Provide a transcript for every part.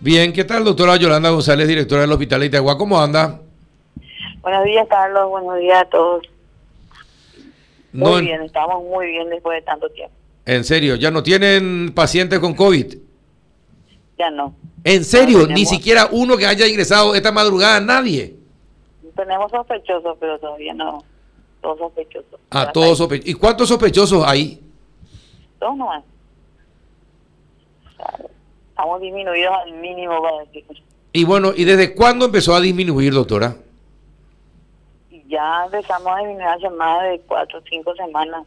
Bien, ¿qué tal, doctora Yolanda González, directora del Hospital de Itagua? ¿Cómo anda? Buenos días, Carlos. Buenos días a todos. Muy bien, estamos muy bien después de tanto tiempo. En serio, ¿ya no tienen pacientes con COVID? Ya no. ¿En serio? Ni siquiera uno que haya ingresado esta madrugada, nadie. Tenemos sospechosos, pero todavía no. Todos sospechosos. Ah, todos sospechosos. ¿Y cuántos sospechosos hay? Dos nomás. Estamos disminuidos al mínimo, para decir. Y bueno, ¿y desde cuándo empezó a disminuir, doctora? Ya empezamos a disminuir hace más de cuatro o cinco semanas.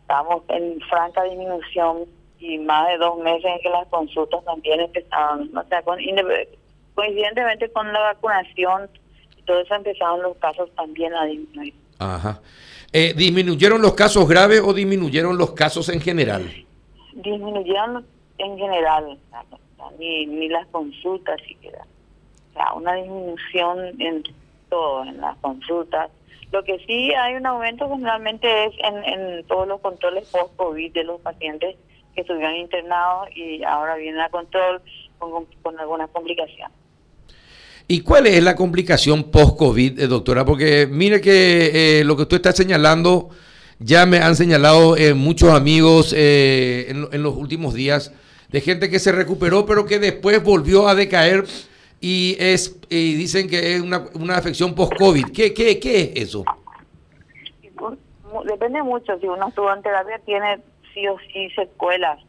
Estamos en franca disminución y más de dos meses en que las consultas también empezaron. O sea, con, coincidentemente con la vacunación y todo eso empezaron los casos también a disminuir. Ajá. Eh, ¿Disminuyeron los casos graves o disminuyeron los casos en general? Disminuyeron en general, ni, ni las consultas siquiera. O sea, una disminución en todo, en las consultas. Lo que sí hay un aumento generalmente es en, en todos los controles post-COVID de los pacientes que estuvieron internados y ahora viene a control con, con algunas complicaciones. ¿Y cuál es la complicación post-COVID, eh, doctora? Porque mire que eh, lo que usted está señalando, ya me han señalado eh, muchos amigos en, en, los últimos días, de gente que se recuperó, pero que después volvió a decaer y es y dicen que es una, una afección post-COVID. ¿Qué, qué, ¿Qué es eso? Depende mucho. Si uno estuvo en terapia, tiene sí o sí secuelas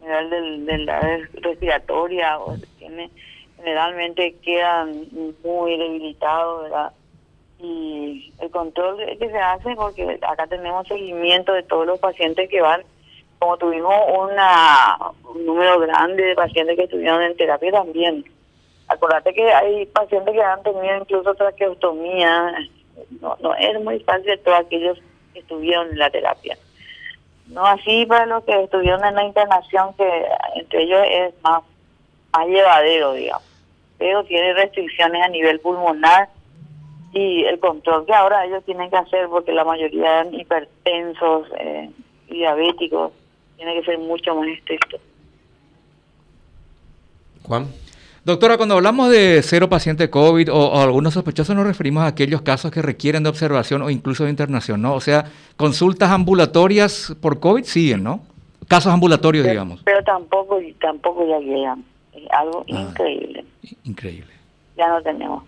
del, de la respiratoria o tiene generalmente quedan muy debilitados, ¿verdad? Y el control que se hace, porque acá tenemos seguimiento de todos los pacientes que van, como tuvimos una, un número grande de pacientes que estuvieron en terapia también. Acordate que hay pacientes que han tenido incluso traqueostomía, no, no es muy fácil todos aquellos que estuvieron en la terapia. No así para los que estuvieron en la internación, que entre ellos es más, más llevadero, digamos. Pero tiene restricciones a nivel pulmonar y el control que ahora ellos tienen que hacer, porque la mayoría eran hipertensos, eh, diabéticos, tiene que ser mucho más estricto. Juan. Doctora, cuando hablamos de cero paciente COVID o, algunos sospechosos nos referimos a aquellos casos que requieren de observación o incluso de internación, ¿no? O sea, consultas ambulatorias por COVID siguen, ¿no? Casos ambulatorios, digamos. Pero tampoco, tampoco ya llegan. Es algo ah, increíble. Increíble. Ya no tenemos.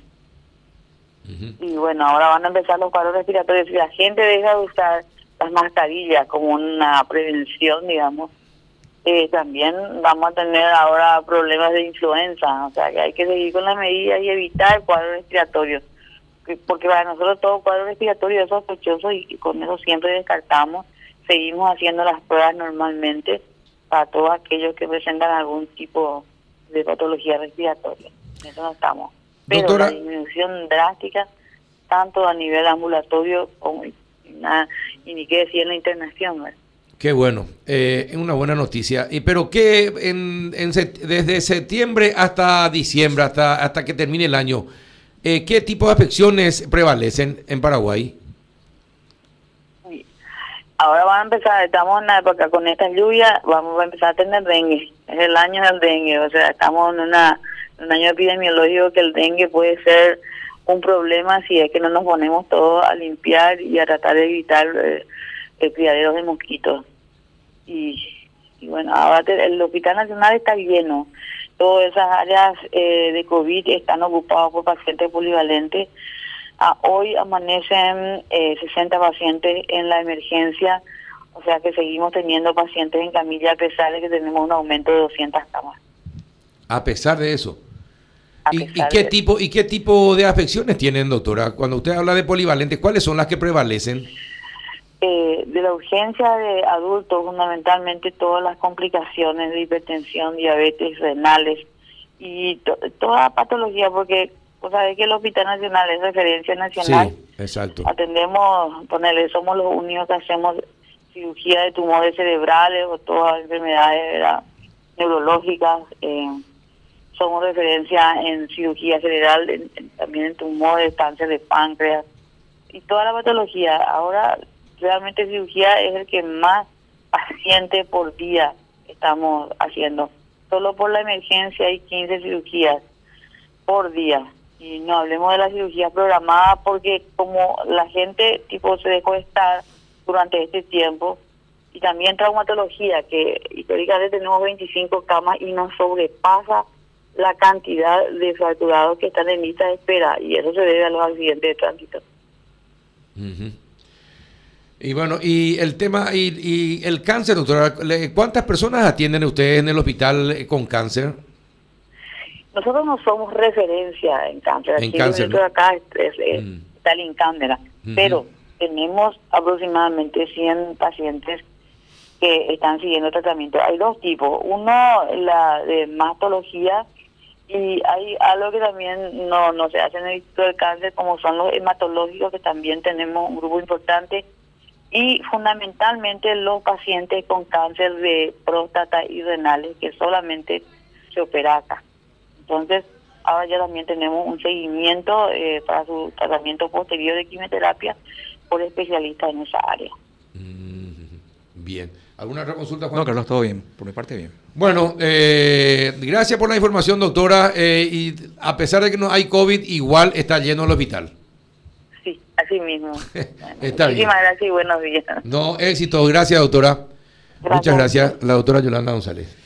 Y bueno, ahora van a empezar los cuadros respiratorios. Si la gente deja de usar las mascarillas como una prevención, digamos, eh, también vamos a tener ahora problemas de influenza, o sea que hay que seguir con las medidas y evitar el cuadro respiratorio, porque para nosotros todo cuadro respiratorio es sospechoso y, con eso siempre descartamos, seguimos haciendo las pruebas normalmente para todos aquellos que presentan algún tipo de patología respiratoria, en eso no estamos. Pero la disminución drástica, tanto a nivel ambulatorio como y ni qué decir en la internación, ¿verdad? Qué bueno, eh, es una buena noticia. Y pero qué en, desde septiembre hasta diciembre, hasta hasta que termine el año, eh, ¿qué tipo de afecciones prevalecen en Paraguay? Ahora va a empezar, estamos en una época con esta lluvia, vamos a empezar a tener dengue. Es el año del dengue, o sea, estamos en una, un año epidemiológico que el dengue puede ser un problema si es que no nos ponemos todos a limpiar y a tratar de evitar eh, el criadero de mosquitos y, bueno, el Hospital Nacional está lleno. Todas esas áreas eh, de COVID están ocupadas por pacientes polivalentes. Hoy amanecen eh, 60 pacientes en la emergencia, o sea que seguimos teniendo pacientes en camilla a pesar de que tenemos un aumento de 200 camas. A pesar de eso. ¿Y, qué tipo y qué tipo de afecciones tienen, doctora? Cuando usted habla de polivalentes, ¿cuáles son las que prevalecen? Eh, de la urgencia de adultos, fundamentalmente todas las complicaciones de hipertensión, diabetes, renales y toda patología, porque pues sabes que el Hospital Nacional es referencia nacional. Sí, exacto. Atendemos, ponerle, somos los únicos que hacemos cirugía de tumores cerebrales o todas las enfermedades neurológicas. Eh, somos referencia en cirugía cerebral, también en tumores, cáncer de páncreas y toda la patología. Ahora realmente cirugía es el que más paciente por día estamos haciendo. solo por la emergencia hay 15 cirugías por día. Y no hablemos de las cirugías programadas porque como la gente tipo se dejó estar durante este tiempo, y también traumatología, que históricamente tenemos 25 camas y nos sobrepasa la cantidad de fracturados que están en lista de espera y eso se debe a los accidentes de tránsito. Y bueno, y el tema, y, el cáncer, doctora, ¿cuántas personas atienden ustedes en el hospital eh, con cáncer? Nosotros no somos referencia en cáncer. En cáncer, acá es, mm. está el Incámara, pero tenemos aproximadamente 100 pacientes que están siguiendo tratamiento. Hay dos tipos. Uno, la de mastología, y hay algo que también no, no se hace en el Instituto del Cáncer, como son los hematológicos, que también tenemos un grupo importante, y fundamentalmente los pacientes con cáncer de próstata y renales, que solamente se opera acá. Entonces, ahora ya también tenemos un seguimiento eh, para su tratamiento posterior de quimioterapia por especialistas en esa área. Mm, bien. ¿Alguna otra consulta, Juan? No, Carlos, todo bien. Por mi parte, bien. Bueno, eh, gracias por la información, doctora. Eh, y a pesar de que no hay COVID, igual está lleno el hospital. Sí, así mismo. está Muchísimas gracias y buenos días. No, éxito. Gracias, doctora. Muchas gracias, la doctora Yolanda González.